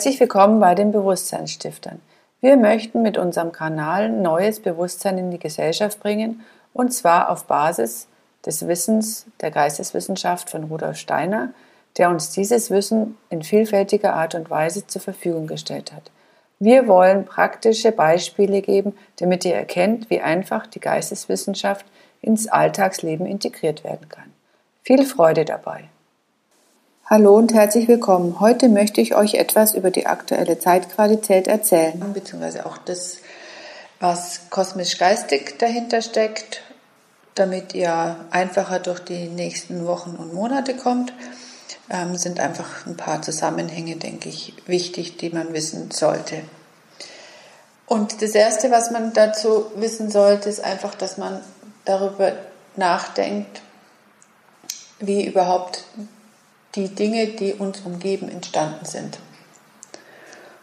Herzlich willkommen bei den Bewusstseinsstiftern. Wir möchten mit unserem Kanal neues Bewusstsein in die Gesellschaft bringen und zwar auf Basis des Wissens der Geisteswissenschaft von Rudolf Steiner, der uns dieses Wissen in vielfältiger Art und Weise zur Verfügung gestellt hat. Wir wollen praktische Beispiele geben, damit ihr erkennt, wie einfach die Geisteswissenschaft ins Alltagsleben integriert werden kann. Viel Freude dabei! Hallo und herzlich willkommen. Heute möchte ich euch etwas über die aktuelle Zeitqualität erzählen. Beziehungsweise auch das, was kosmisch-geistig dahinter steckt, damit ihr einfacher durch die nächsten Wochen und Monate kommt, ähm, sind einfach ein paar Zusammenhänge, denke ich, wichtig, die man wissen sollte. Und das Erste, was man dazu wissen sollte, ist einfach, dass man darüber nachdenkt, wie überhaupt die Dinge, die uns umgeben, entstanden sind.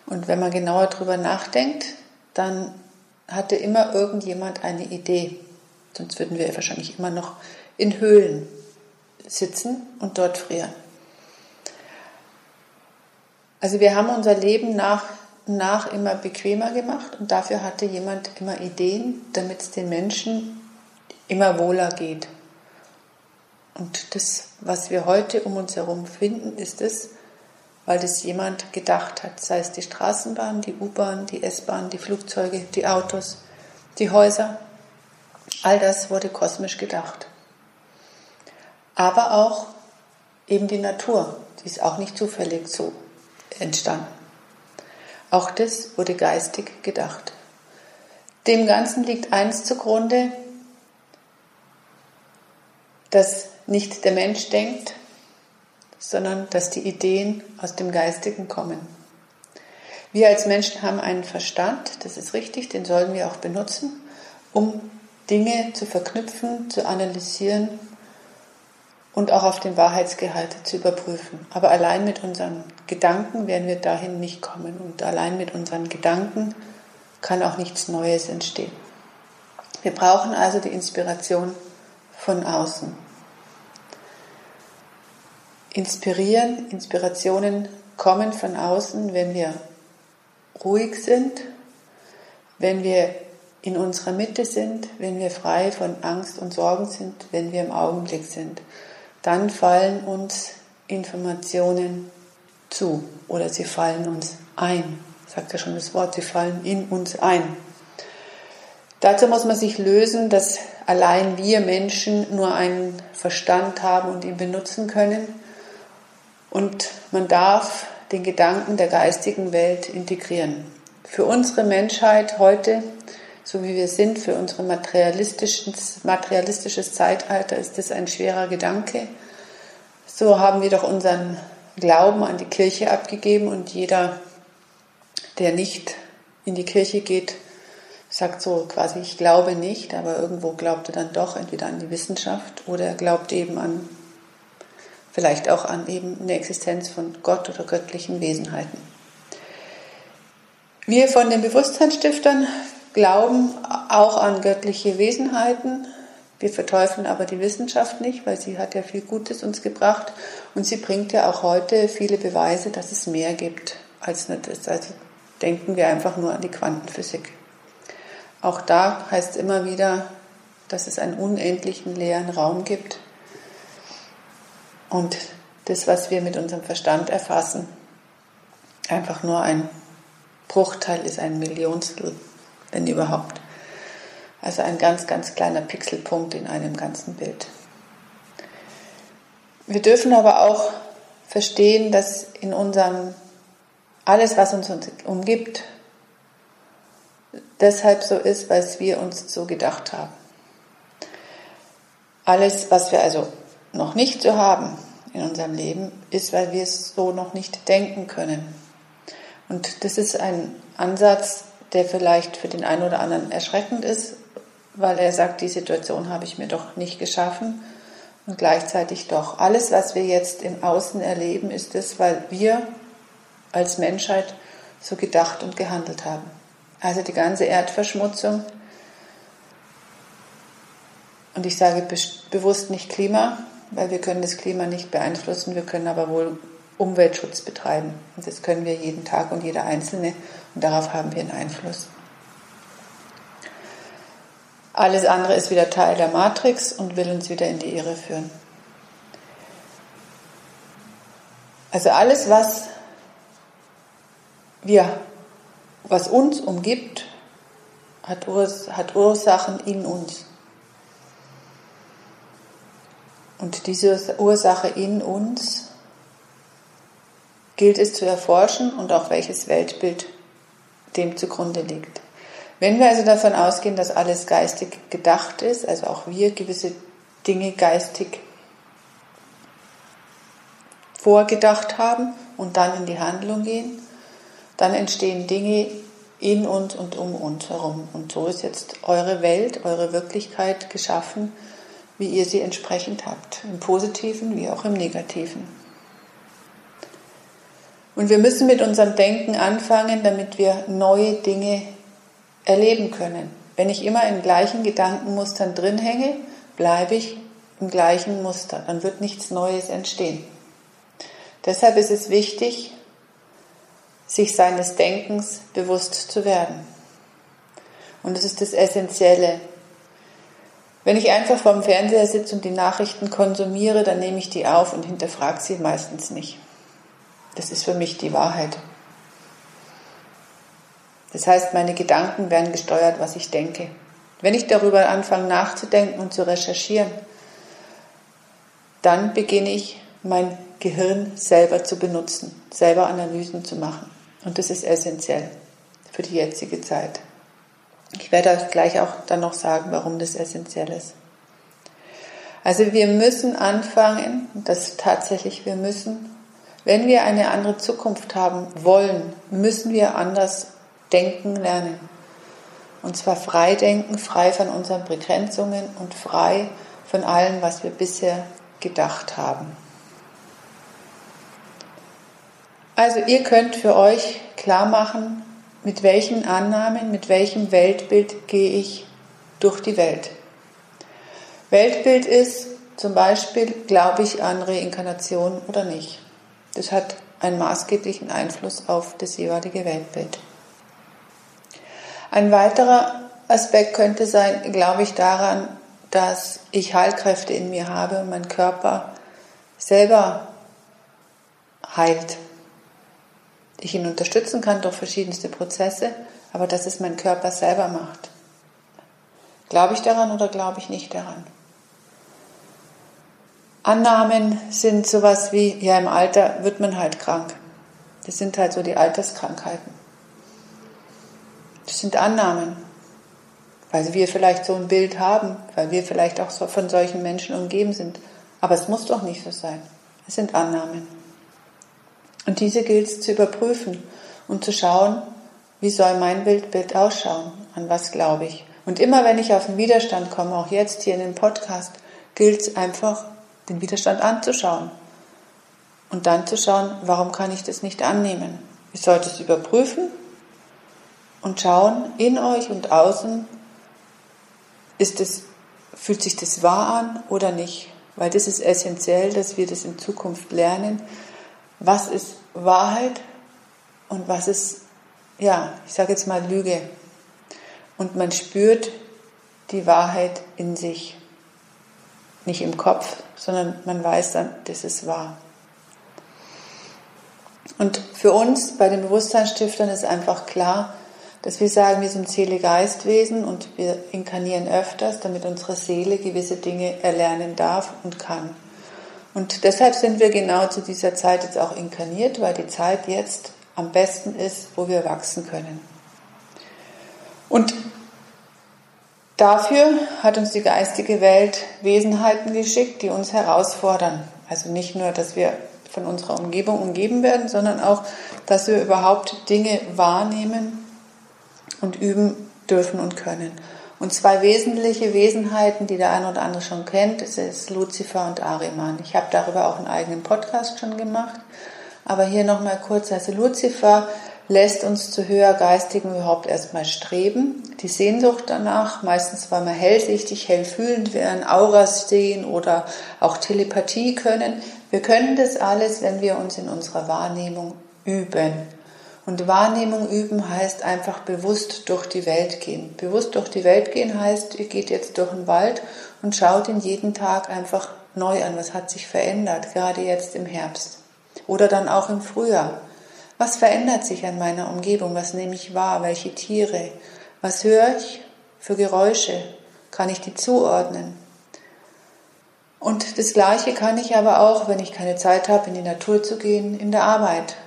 Und wenn man genauer drüber nachdenkt, dann hatte immer irgendjemand eine Idee. Sonst würden wir wahrscheinlich immer noch in Höhlen sitzen und dort frieren. Also wir haben unser Leben nach und nach immer bequemer gemacht und dafür hatte jemand immer Ideen, damit es den Menschen immer wohler geht. Und das, was wir heute um uns herum finden, ist es, weil das jemand gedacht hat. Sei es die Straßenbahn, die U-Bahn, die S-Bahn, die Flugzeuge, die Autos, die Häuser. All das wurde kosmisch gedacht. Aber auch eben die Natur, die ist auch nicht zufällig so entstanden. Auch das wurde geistig gedacht. Dem Ganzen liegt eins zugrunde, dass nicht der Mensch denkt, sondern dass die Ideen aus dem Geistigen kommen. Wir als Menschen haben einen Verstand, das ist richtig, den sollen wir auch benutzen, um Dinge zu verknüpfen, zu analysieren und auch auf den Wahrheitsgehalt zu überprüfen. Aber allein mit unseren Gedanken werden wir dahin nicht kommen und allein mit unseren Gedanken kann auch nichts Neues entstehen. Wir brauchen also die Inspiration von außen inspirieren. Inspirationen kommen von außen, wenn wir ruhig sind, wenn wir in unserer Mitte sind, wenn wir frei von Angst und Sorgen sind, wenn wir im Augenblick sind. Dann fallen uns Informationen zu oder sie fallen uns ein. Sagt ja schon das Wort, sie fallen in uns ein. Dazu muss man sich lösen, dass allein wir Menschen nur einen Verstand haben und ihn benutzen können und man darf den Gedanken der geistigen Welt integrieren. Für unsere Menschheit heute, so wie wir sind, für unser materialistisches, materialistisches Zeitalter ist das ein schwerer Gedanke. So haben wir doch unseren Glauben an die Kirche abgegeben und jeder, der nicht in die Kirche geht, sagt so quasi, ich glaube nicht, aber irgendwo glaubt er dann doch entweder an die Wissenschaft oder er glaubt eben an vielleicht auch an eben eine Existenz von Gott oder göttlichen Wesenheiten. Wir von den Bewusstseinsstiftern glauben auch an göttliche Wesenheiten. Wir verteufeln aber die Wissenschaft nicht, weil sie hat ja viel Gutes uns gebracht und sie bringt ja auch heute viele Beweise, dass es mehr gibt als nur das. Also denken wir einfach nur an die Quantenphysik. Auch da heißt es immer wieder, dass es einen unendlichen leeren Raum gibt, und das, was wir mit unserem Verstand erfassen, einfach nur ein Bruchteil ist, ein Millionstel, wenn überhaupt. Also ein ganz, ganz kleiner Pixelpunkt in einem ganzen Bild. Wir dürfen aber auch verstehen, dass in unserem, alles, was uns umgibt, deshalb so ist, weil wir uns so gedacht haben. Alles, was wir also noch nicht zu haben in unserem Leben, ist, weil wir es so noch nicht denken können. Und das ist ein Ansatz, der vielleicht für den einen oder anderen erschreckend ist, weil er sagt, die Situation habe ich mir doch nicht geschaffen und gleichzeitig doch. Alles, was wir jetzt im Außen erleben, ist es, weil wir als Menschheit so gedacht und gehandelt haben. Also die ganze Erdverschmutzung, und ich sage bewusst nicht Klima, weil wir können das Klima nicht beeinflussen, wir können aber wohl Umweltschutz betreiben. Und das können wir jeden Tag und jeder Einzelne und darauf haben wir einen Einfluss. Alles andere ist wieder Teil der Matrix und will uns wieder in die Irre führen. Also alles, was wir, was uns umgibt, hat, Urs hat Ursachen in uns. Und diese Ursache in uns gilt es zu erforschen und auch welches Weltbild dem zugrunde liegt. Wenn wir also davon ausgehen, dass alles geistig gedacht ist, also auch wir gewisse Dinge geistig vorgedacht haben und dann in die Handlung gehen, dann entstehen Dinge in uns und um uns herum. Und so ist jetzt eure Welt, eure Wirklichkeit geschaffen, wie ihr sie entsprechend habt, im positiven wie auch im negativen. Und wir müssen mit unserem Denken anfangen, damit wir neue Dinge erleben können. Wenn ich immer in gleichen Gedankenmustern drin hänge, bleibe ich im gleichen Muster. Dann wird nichts Neues entstehen. Deshalb ist es wichtig, sich seines Denkens bewusst zu werden. Und das ist das Essentielle. Wenn ich einfach vorm Fernseher sitze und die Nachrichten konsumiere, dann nehme ich die auf und hinterfrage sie meistens nicht. Das ist für mich die Wahrheit. Das heißt, meine Gedanken werden gesteuert, was ich denke. Wenn ich darüber anfange nachzudenken und zu recherchieren, dann beginne ich mein Gehirn selber zu benutzen, selber Analysen zu machen. Und das ist essentiell für die jetzige Zeit. Ich werde euch gleich auch dann noch sagen, warum das essentiell ist. Also wir müssen anfangen, das tatsächlich wir müssen wenn wir eine andere Zukunft haben wollen, müssen wir anders denken lernen. Und zwar frei denken, frei von unseren Begrenzungen und frei von allem, was wir bisher gedacht haben. Also ihr könnt für euch klar machen, mit welchen Annahmen, mit welchem Weltbild gehe ich durch die Welt. Weltbild ist zum Beispiel, glaube ich an Reinkarnation oder nicht. Das hat einen maßgeblichen Einfluss auf das jeweilige Weltbild. Ein weiterer Aspekt könnte sein, glaube ich daran, dass ich Heilkräfte in mir habe und mein Körper selber heilt. Ich ihn unterstützen kann durch verschiedenste Prozesse, aber dass es mein Körper selber macht. Glaube ich daran oder glaube ich nicht daran? Annahmen sind sowas wie, ja, im Alter wird man halt krank. Das sind halt so die Alterskrankheiten. Das sind Annahmen, weil wir vielleicht so ein Bild haben, weil wir vielleicht auch von solchen Menschen umgeben sind. Aber es muss doch nicht so sein. Es sind Annahmen. Und diese gilt es zu überprüfen und zu schauen, wie soll mein Bildbild ausschauen, an was glaube ich. Und immer wenn ich auf den Widerstand komme, auch jetzt hier in dem Podcast, gilt es einfach den Widerstand anzuschauen und dann zu schauen, warum kann ich das nicht annehmen. Ich sollte es überprüfen und schauen, in euch und außen, ist es, fühlt sich das wahr an oder nicht? Weil das ist essentiell, dass wir das in Zukunft lernen. Was ist Wahrheit und was ist, ja, ich sage jetzt mal Lüge. Und man spürt die Wahrheit in sich nicht im Kopf, sondern man weiß dann, das ist wahr. Und für uns bei den Bewusstseinsstiftern ist einfach klar, dass wir sagen, wir sind Seele-Geistwesen und wir inkarnieren öfters, damit unsere Seele gewisse Dinge erlernen darf und kann. Und deshalb sind wir genau zu dieser Zeit jetzt auch inkarniert, weil die Zeit jetzt am besten ist, wo wir wachsen können. Und Dafür hat uns die geistige Welt Wesenheiten geschickt, die uns herausfordern. Also nicht nur, dass wir von unserer Umgebung umgeben werden, sondern auch, dass wir überhaupt Dinge wahrnehmen und üben dürfen und können. Und zwei wesentliche Wesenheiten, die der eine oder andere schon kennt, das ist Luzifer und Ariman. Ich habe darüber auch einen eigenen Podcast schon gemacht. Aber hier nochmal kurz, also Luzifer lässt uns zu höher geistigem überhaupt erstmal streben. Die Sehnsucht danach, meistens weil wir hellsichtig, hellfühlend werden, Auras sehen oder auch Telepathie können, Wir können das alles, wenn wir uns in unserer Wahrnehmung üben. Und Wahrnehmung üben heißt einfach bewusst durch die Welt gehen. Bewusst durch die Welt gehen heißt, ihr geht jetzt durch den Wald und schaut ihn jeden Tag einfach neu an. Was hat sich verändert, gerade jetzt im Herbst? Oder dann auch im Frühjahr. Was verändert sich an meiner Umgebung? Was nehme ich wahr? Welche Tiere? Was höre ich für Geräusche? Kann ich die zuordnen? Und das Gleiche kann ich aber auch, wenn ich keine Zeit habe, in die Natur zu gehen, in der Arbeit.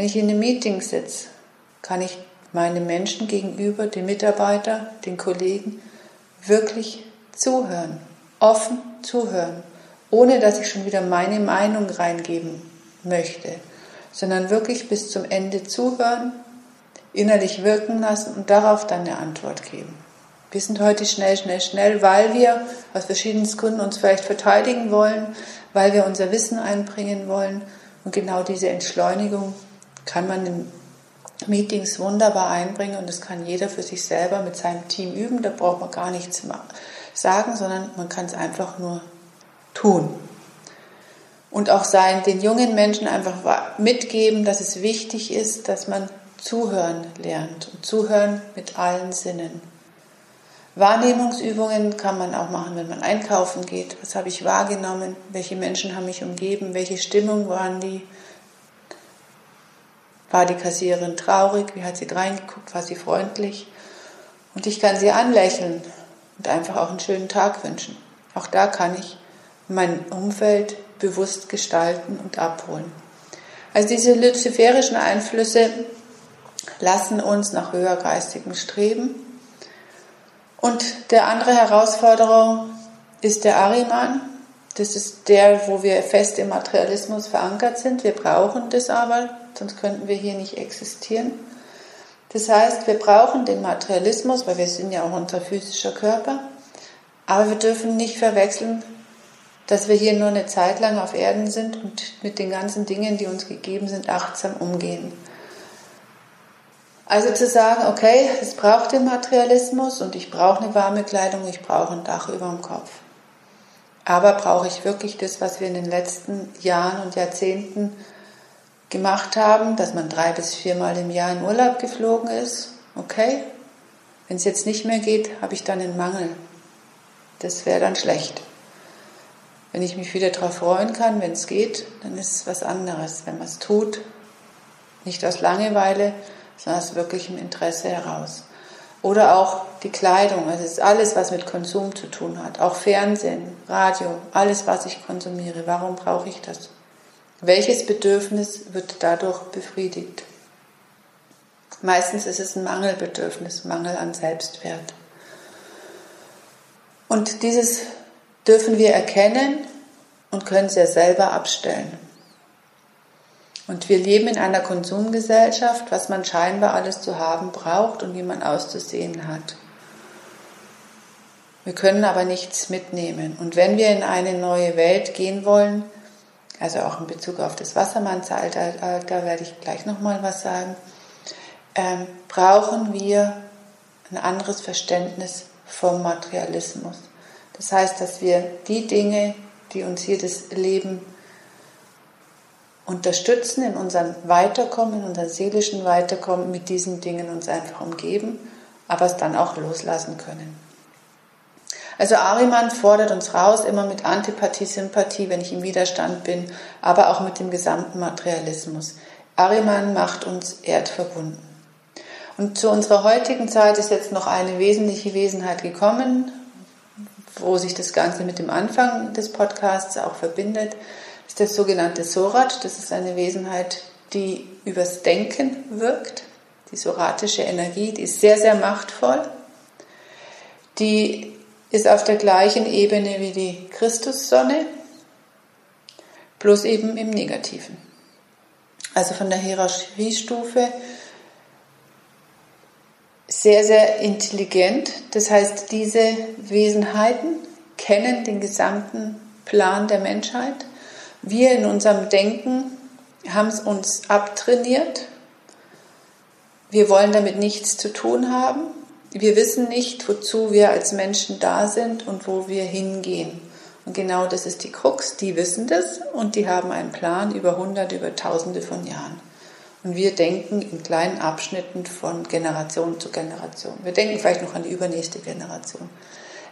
Wenn ich in einem Meeting sitze, kann ich meinem Menschen gegenüber, den Mitarbeiter, den Kollegen, wirklich zuhören, offen zuhören, ohne dass ich schon wieder meine Meinung reingeben möchte sondern wirklich bis zum Ende zuhören, innerlich wirken lassen und darauf dann eine Antwort geben. Wir sind heute schnell, schnell, schnell, weil wir aus verschiedenen Gründen uns vielleicht verteidigen wollen, weil wir unser Wissen einbringen wollen. Und genau diese Entschleunigung kann man in Meetings wunderbar einbringen und das kann jeder für sich selber mit seinem Team üben. Da braucht man gar nichts sagen, sondern man kann es einfach nur tun und auch sein, den jungen Menschen einfach mitgeben, dass es wichtig ist, dass man zuhören lernt und zuhören mit allen Sinnen. Wahrnehmungsübungen kann man auch machen, wenn man einkaufen geht. Was habe ich wahrgenommen? Welche Menschen haben mich umgeben? Welche Stimmung waren die? War die Kassiererin traurig? Wie hat sie reingeguckt? War sie freundlich? Und ich kann sie anlächeln und einfach auch einen schönen Tag wünschen. Auch da kann ich mein Umfeld bewusst gestalten und abholen. Also diese luziferischen Einflüsse lassen uns nach höhergeistigem Streben. Und der andere Herausforderung ist der Ariman. Das ist der, wo wir fest im Materialismus verankert sind. Wir brauchen das aber, sonst könnten wir hier nicht existieren. Das heißt, wir brauchen den Materialismus, weil wir sind ja auch unser physischer Körper. Aber wir dürfen nicht verwechseln dass wir hier nur eine Zeit lang auf Erden sind und mit den ganzen Dingen, die uns gegeben sind, achtsam umgehen. Also zu sagen, okay, es braucht den Materialismus und ich brauche eine warme Kleidung, ich brauche ein Dach über dem Kopf. Aber brauche ich wirklich das, was wir in den letzten Jahren und Jahrzehnten gemacht haben, dass man drei bis viermal im Jahr in Urlaub geflogen ist? Okay. Wenn es jetzt nicht mehr geht, habe ich dann einen Mangel. Das wäre dann schlecht. Wenn ich mich wieder darauf freuen kann, wenn es geht, dann ist es was anderes. Wenn man es tut, nicht aus Langeweile, sondern aus wirklichem Interesse heraus. Oder auch die Kleidung, also es ist alles, was mit Konsum zu tun hat. Auch Fernsehen, Radio, alles, was ich konsumiere. Warum brauche ich das? Welches Bedürfnis wird dadurch befriedigt? Meistens ist es ein Mangelbedürfnis, Mangel an Selbstwert. Und dieses dürfen wir erkennen und können es ja selber abstellen. Und wir leben in einer Konsumgesellschaft, was man scheinbar alles zu haben braucht und wie man auszusehen hat. Wir können aber nichts mitnehmen. Und wenn wir in eine neue Welt gehen wollen, also auch in Bezug auf das Wassermannzeitalter werde ich gleich nochmal was sagen, ähm, brauchen wir ein anderes Verständnis vom Materialismus. Das heißt, dass wir die Dinge, die uns hier das Leben unterstützen in unserem Weiterkommen, in unserem seelischen Weiterkommen, mit diesen Dingen uns einfach umgeben, aber es dann auch loslassen können. Also Ariman fordert uns raus, immer mit Antipathie, Sympathie, wenn ich im Widerstand bin, aber auch mit dem gesamten Materialismus. Ariman macht uns erdverbunden. Und zu unserer heutigen Zeit ist jetzt noch eine wesentliche Wesenheit gekommen, wo sich das Ganze mit dem Anfang des Podcasts auch verbindet, ist das sogenannte Sorat. Das ist eine Wesenheit, die übers Denken wirkt. Die soratische Energie, die ist sehr, sehr machtvoll. Die ist auf der gleichen Ebene wie die Christussonne, bloß eben im Negativen. Also von der Hierarchiestufe sehr, sehr intelligent. Das heißt, diese Wesenheiten kennen den gesamten Plan der Menschheit. Wir in unserem Denken haben es uns abtrainiert. Wir wollen damit nichts zu tun haben. Wir wissen nicht, wozu wir als Menschen da sind und wo wir hingehen. Und genau das ist die Krux. Die wissen das und die haben einen Plan über Hunderte, über Tausende von Jahren. Und wir denken in kleinen Abschnitten von Generation zu Generation. Wir denken vielleicht noch an die übernächste Generation.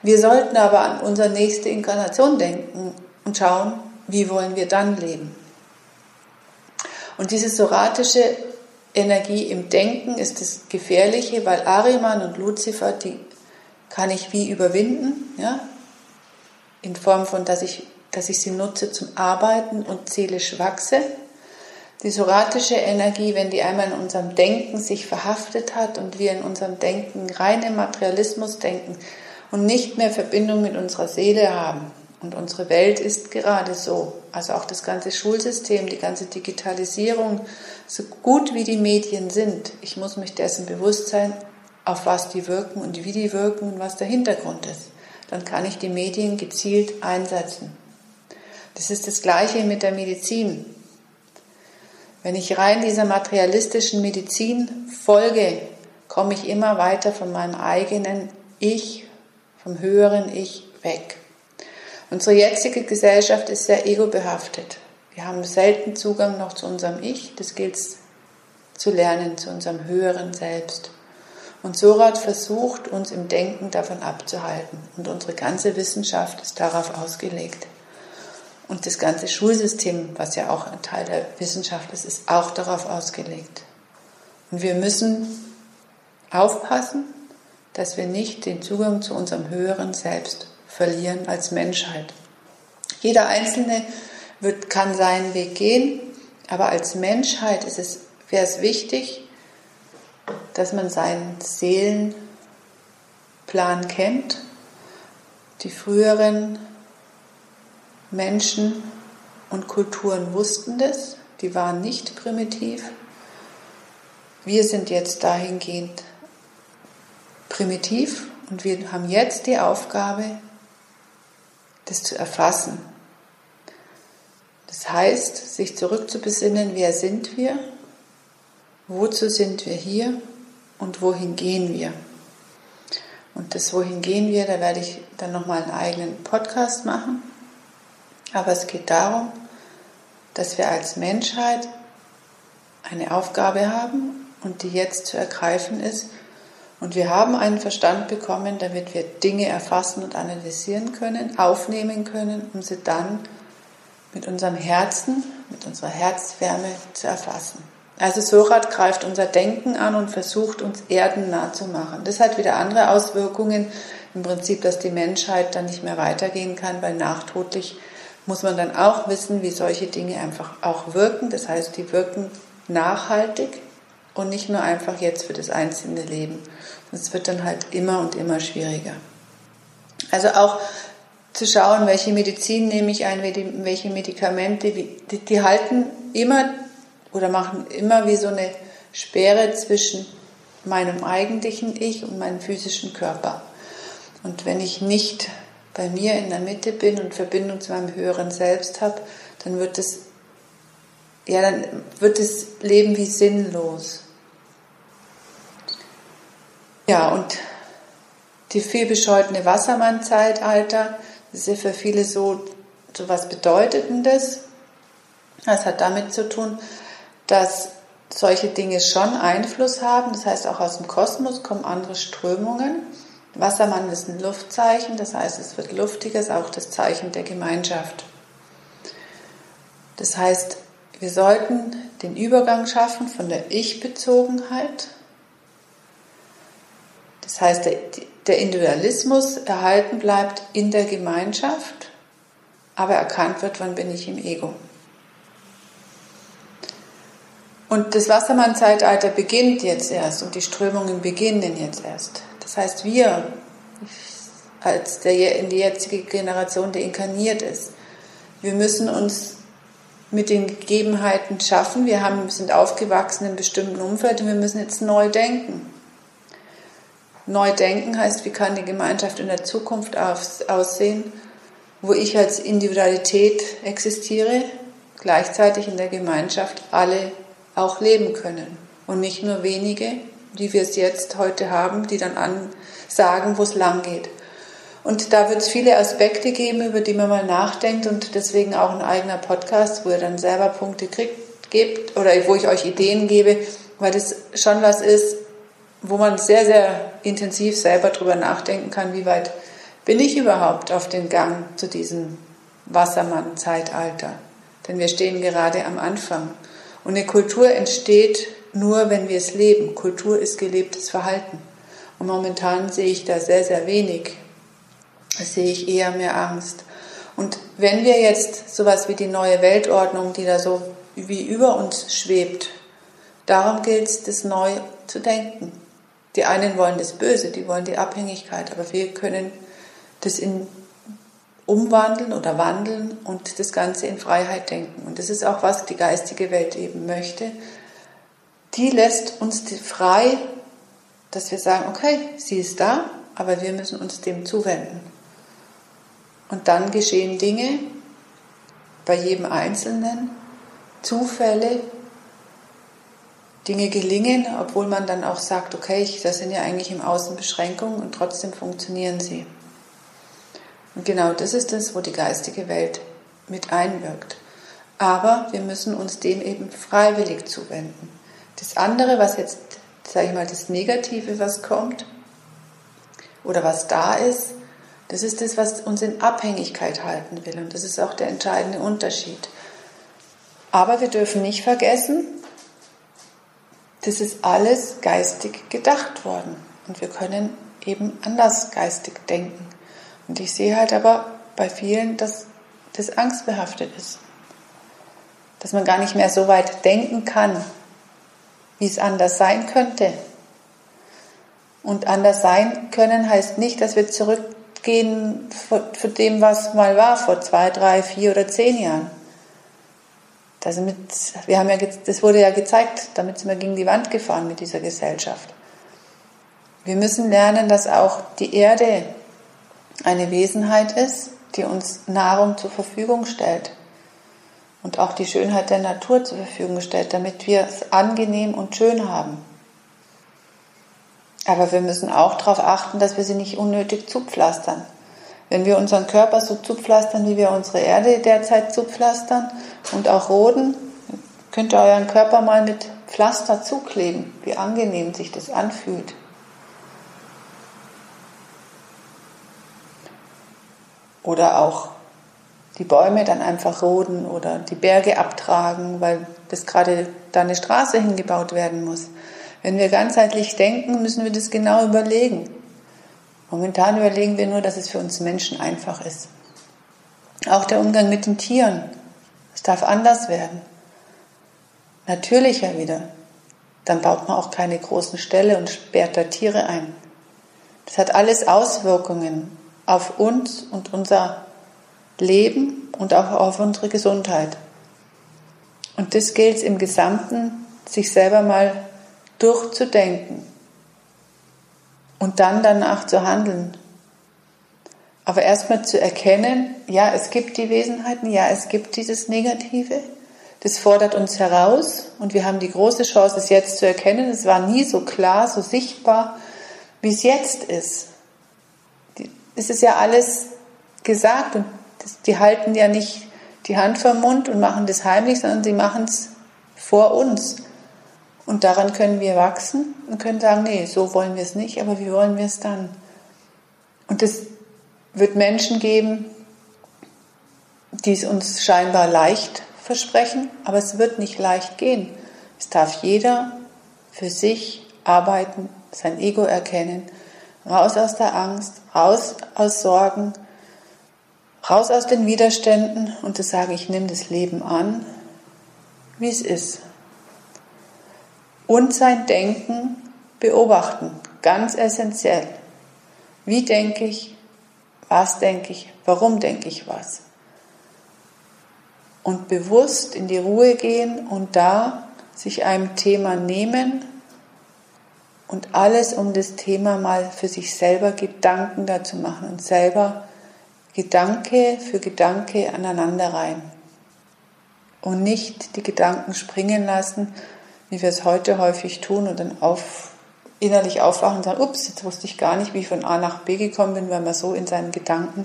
Wir sollten aber an unsere nächste Inkarnation denken und schauen, wie wollen wir dann leben. Und diese soratische Energie im Denken ist das Gefährliche, weil Ariman und Luzifer, die kann ich wie überwinden, ja? in Form von, dass ich, dass ich sie nutze zum Arbeiten und seelisch wachse. Die soratische Energie, wenn die einmal in unserem Denken sich verhaftet hat und wir in unserem Denken reine Materialismus denken und nicht mehr Verbindung mit unserer Seele haben. Und unsere Welt ist gerade so. Also auch das ganze Schulsystem, die ganze Digitalisierung, so gut wie die Medien sind. Ich muss mich dessen bewusst sein, auf was die wirken und wie die wirken und was der Hintergrund ist. Dann kann ich die Medien gezielt einsetzen. Das ist das Gleiche mit der Medizin. Wenn ich rein dieser materialistischen Medizin folge, komme ich immer weiter von meinem eigenen Ich, vom höheren Ich weg. Unsere jetzige Gesellschaft ist sehr egobehaftet. Wir haben selten Zugang noch zu unserem Ich. Das gilt zu lernen, zu unserem höheren Selbst. Und Sorat versucht, uns im Denken davon abzuhalten. Und unsere ganze Wissenschaft ist darauf ausgelegt. Und das ganze Schulsystem, was ja auch ein Teil der Wissenschaft ist, ist auch darauf ausgelegt. Und wir müssen aufpassen, dass wir nicht den Zugang zu unserem höheren Selbst verlieren als Menschheit. Jeder Einzelne wird, kann seinen Weg gehen, aber als Menschheit ist es, wäre es wichtig, dass man seinen Seelenplan kennt. Die früheren Menschen und Kulturen wussten das, die waren nicht primitiv. Wir sind jetzt dahingehend primitiv und wir haben jetzt die Aufgabe, das zu erfassen. Das heißt, sich zurückzubesinnen, wer sind wir, wozu sind wir hier und wohin gehen wir. Und das Wohin gehen wir, da werde ich dann nochmal einen eigenen Podcast machen. Aber es geht darum, dass wir als Menschheit eine Aufgabe haben und die jetzt zu ergreifen ist. Und wir haben einen Verstand bekommen, damit wir Dinge erfassen und analysieren können, aufnehmen können, um sie dann mit unserem Herzen, mit unserer Herzwärme zu erfassen. Also Sorat greift unser Denken an und versucht uns erdennah zu machen. Das hat wieder andere Auswirkungen. Im Prinzip, dass die Menschheit dann nicht mehr weitergehen kann, weil nachtodlich muss man dann auch wissen, wie solche Dinge einfach auch wirken. Das heißt, die wirken nachhaltig und nicht nur einfach jetzt für das einzelne Leben. Es wird dann halt immer und immer schwieriger. Also auch zu schauen, welche Medizin nehme ich ein, welche Medikamente, die, die halten immer oder machen immer wie so eine Sperre zwischen meinem eigentlichen Ich und meinem physischen Körper. Und wenn ich nicht bei mir in der Mitte bin und Verbindung zu meinem höheren Selbst habe, dann wird es ja, dann wird das Leben wie sinnlos. Ja, und die vielbescholtene Wassermann-Zeitalter, das ist ja für viele so, so was Bedeutendes. Das hat damit zu tun, dass solche Dinge schon Einfluss haben. Das heißt, auch aus dem Kosmos kommen andere Strömungen. Wassermann ist ein Luftzeichen, das heißt, es wird luftiger, ist auch das Zeichen der Gemeinschaft. Das heißt, wir sollten den Übergang schaffen von der Ich-Bezogenheit. Das heißt, der, der Individualismus erhalten bleibt in der Gemeinschaft, aber erkannt wird, wann bin ich im Ego. Und das Wassermann-Zeitalter beginnt jetzt erst und die Strömungen beginnen jetzt erst. Das heißt, wir als der in die jetzige Generation, der inkarniert ist, wir müssen uns mit den Gegebenheiten schaffen. Wir haben, sind aufgewachsen in einem bestimmten Umfeld und wir müssen jetzt neu denken. Neu denken heißt, wie kann die Gemeinschaft in der Zukunft aussehen, wo ich als Individualität existiere, gleichzeitig in der Gemeinschaft alle auch leben können und nicht nur wenige, die wir es jetzt heute haben, die dann an sagen, wo es lang geht. Und da wird es viele Aspekte geben, über die man mal nachdenkt und deswegen auch ein eigener Podcast, wo ihr dann selber Punkte kriegt, gebt oder wo ich euch Ideen gebe, weil das schon was ist, wo man sehr, sehr intensiv selber drüber nachdenken kann, wie weit bin ich überhaupt auf den Gang zu diesem Wassermann-Zeitalter. Denn wir stehen gerade am Anfang. Und eine Kultur entsteht nur, wenn wir es leben. Kultur ist gelebtes Verhalten. Und momentan sehe ich da sehr, sehr wenig sehe ich eher mehr Angst. Und wenn wir jetzt sowas wie die neue Weltordnung, die da so wie über uns schwebt, darum gilt es, das neu zu denken. Die einen wollen das Böse, die wollen die Abhängigkeit, aber wir können das in umwandeln oder wandeln und das Ganze in Freiheit denken. Und das ist auch, was die geistige Welt eben möchte. Die lässt uns frei, dass wir sagen, okay, sie ist da, aber wir müssen uns dem zuwenden. Und dann geschehen Dinge bei jedem Einzelnen, Zufälle, Dinge gelingen, obwohl man dann auch sagt, okay, das sind ja eigentlich im Außen Beschränkungen und trotzdem funktionieren sie. Und genau das ist das, wo die geistige Welt mit einwirkt. Aber wir müssen uns dem eben freiwillig zuwenden. Das andere, was jetzt, sage ich mal, das Negative, was kommt oder was da ist, das ist das, was uns in Abhängigkeit halten will. Und das ist auch der entscheidende Unterschied. Aber wir dürfen nicht vergessen, das ist alles geistig gedacht worden. Und wir können eben anders geistig denken. Und ich sehe halt aber bei vielen, dass das angstbehaftet ist. Dass man gar nicht mehr so weit denken kann, wie es anders sein könnte. Und anders sein können heißt nicht, dass wir zurück gehen von dem, was mal war, vor zwei, drei, vier oder zehn Jahren. Das, mit, wir haben ja, das wurde ja gezeigt, damit sind wir gegen die Wand gefahren mit dieser Gesellschaft. Wir müssen lernen, dass auch die Erde eine Wesenheit ist, die uns Nahrung zur Verfügung stellt und auch die Schönheit der Natur zur Verfügung stellt, damit wir es angenehm und schön haben. Aber wir müssen auch darauf achten, dass wir sie nicht unnötig zupflastern. Wenn wir unseren Körper so zupflastern, wie wir unsere Erde derzeit zupflastern und auch roden, könnt ihr euren Körper mal mit Pflaster zukleben, wie angenehm sich das anfühlt. Oder auch die Bäume dann einfach roden oder die Berge abtragen, weil das gerade da eine Straße hingebaut werden muss. Wenn wir ganzheitlich denken, müssen wir das genau überlegen. Momentan überlegen wir nur, dass es für uns Menschen einfach ist. Auch der Umgang mit den Tieren. Es darf anders werden. Natürlicher wieder. Dann baut man auch keine großen Ställe und sperrt da Tiere ein. Das hat alles Auswirkungen auf uns und unser Leben und auch auf unsere Gesundheit. Und das gilt es im Gesamten, sich selber mal durchzudenken und dann danach zu handeln. Aber erstmal zu erkennen, ja, es gibt die Wesenheiten, ja, es gibt dieses Negative. Das fordert uns heraus und wir haben die große Chance, es jetzt zu erkennen. Es war nie so klar, so sichtbar, wie es jetzt ist. Es ist ja alles gesagt und die halten ja nicht die Hand vom Mund und machen das heimlich, sondern sie machen es vor uns. Und daran können wir wachsen und können sagen, nee, so wollen wir es nicht, aber wie wollen wir es dann? Und es wird Menschen geben, die es uns scheinbar leicht versprechen, aber es wird nicht leicht gehen. Es darf jeder für sich arbeiten, sein Ego erkennen, raus aus der Angst, raus aus Sorgen, raus aus den Widerständen und zu sagen, ich nehme das Leben an, wie es ist und sein Denken beobachten, ganz essentiell. Wie denke ich? Was denke ich? Warum denke ich was? Und bewusst in die Ruhe gehen und da sich einem Thema nehmen und alles um das Thema mal für sich selber Gedanken dazu machen und selber Gedanke für Gedanke aneinander rein. Und nicht die Gedanken springen lassen, wie wir es heute häufig tun und dann auf, innerlich aufwachen und sagen, ups, jetzt wusste ich gar nicht, wie ich von A nach B gekommen bin, weil man so in seinen Gedanken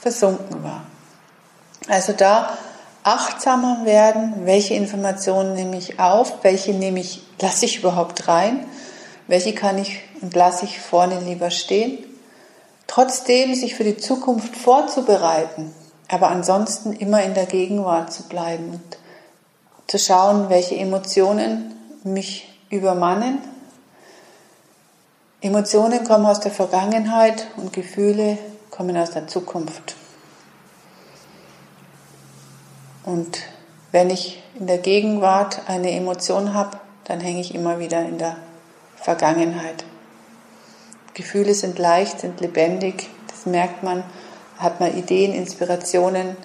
versunken war. Also da achtsamer werden, welche Informationen nehme ich auf, welche nehme ich, lasse ich überhaupt rein, welche kann ich und lasse ich vorne lieber stehen. Trotzdem sich für die Zukunft vorzubereiten, aber ansonsten immer in der Gegenwart zu bleiben und zu schauen, welche Emotionen mich übermannen. Emotionen kommen aus der Vergangenheit und Gefühle kommen aus der Zukunft. Und wenn ich in der Gegenwart eine Emotion habe, dann hänge ich immer wieder in der Vergangenheit. Gefühle sind leicht, sind lebendig, das merkt man, hat man Ideen, Inspirationen,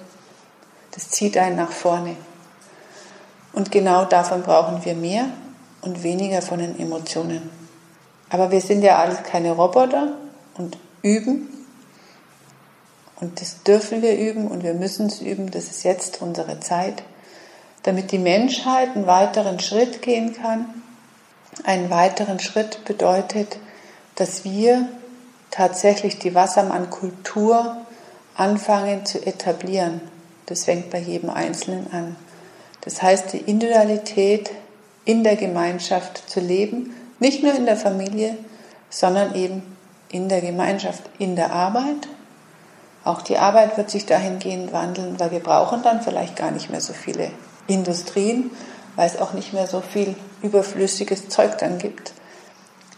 das zieht einen nach vorne. Und genau davon brauchen wir mehr und weniger von den Emotionen. Aber wir sind ja alles keine Roboter und üben und das dürfen wir üben und wir müssen es üben. Das ist jetzt unsere Zeit, damit die Menschheit einen weiteren Schritt gehen kann. Einen weiteren Schritt bedeutet, dass wir tatsächlich die Wassermann-Kultur anfangen zu etablieren. Das fängt bei jedem Einzelnen an. Das heißt, die Individualität in der Gemeinschaft zu leben, nicht nur in der Familie, sondern eben in der Gemeinschaft, in der Arbeit auch die Arbeit wird sich dahingehend wandeln, weil wir brauchen dann vielleicht gar nicht mehr so viele Industrien, weil es auch nicht mehr so viel überflüssiges Zeug dann gibt.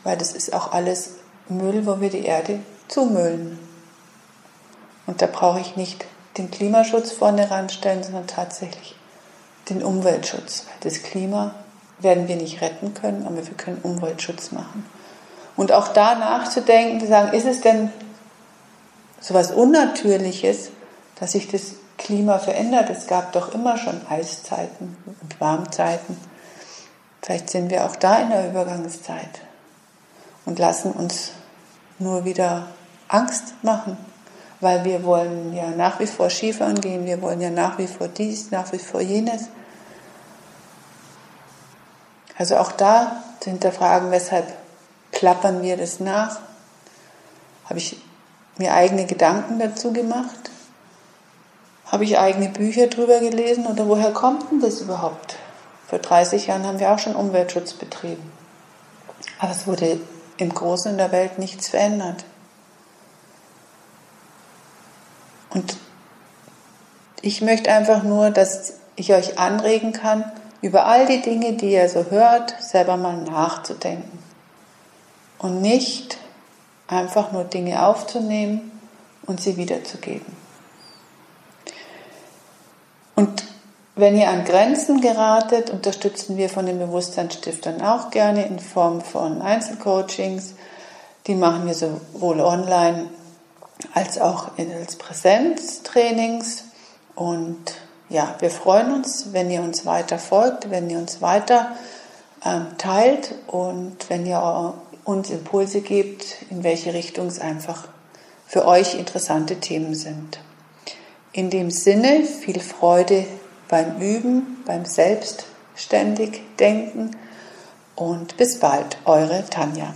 Weil das ist auch alles Müll, wo wir die Erde zumüllen. Und da brauche ich nicht den Klimaschutz vorne ranstellen, sondern tatsächlich den Umweltschutz. Das Klima werden wir nicht retten können, aber wir können Umweltschutz machen. Und auch da nachzudenken, zu sagen, ist es denn so was Unnatürliches, dass sich das Klima verändert. Es gab doch immer schon Eiszeiten und Warmzeiten. Vielleicht sind wir auch da in der Übergangszeit und lassen uns nur wieder Angst machen, weil wir wollen ja nach wie vor Skifahren gehen, wir wollen ja nach wie vor dies, nach wie vor jenes. Also auch da zu hinterfragen, weshalb klappern wir das nach? Habe ich mir eigene Gedanken dazu gemacht? Habe ich eigene Bücher drüber gelesen oder woher kommt denn das überhaupt? Vor 30 Jahren haben wir auch schon Umweltschutz betrieben. Aber es wurde im Großen in der Welt nichts verändert. Und ich möchte einfach nur, dass ich euch anregen kann, über all die Dinge, die ihr so hört, selber mal nachzudenken. Und nicht einfach nur Dinge aufzunehmen und sie wiederzugeben. Und wenn ihr an Grenzen geratet, unterstützen wir von den Bewusstseinsstiftern auch gerne in Form von Einzelcoachings. Die machen wir sowohl online als auch als Präsenztrainings. Und ja, wir freuen uns, wenn ihr uns weiter folgt, wenn ihr uns weiter ähm, teilt und wenn ihr uns Impulse gibt, in welche Richtung es einfach für euch interessante Themen sind. In dem Sinne viel Freude beim Üben, beim selbstständig Denken und bis bald, eure Tanja.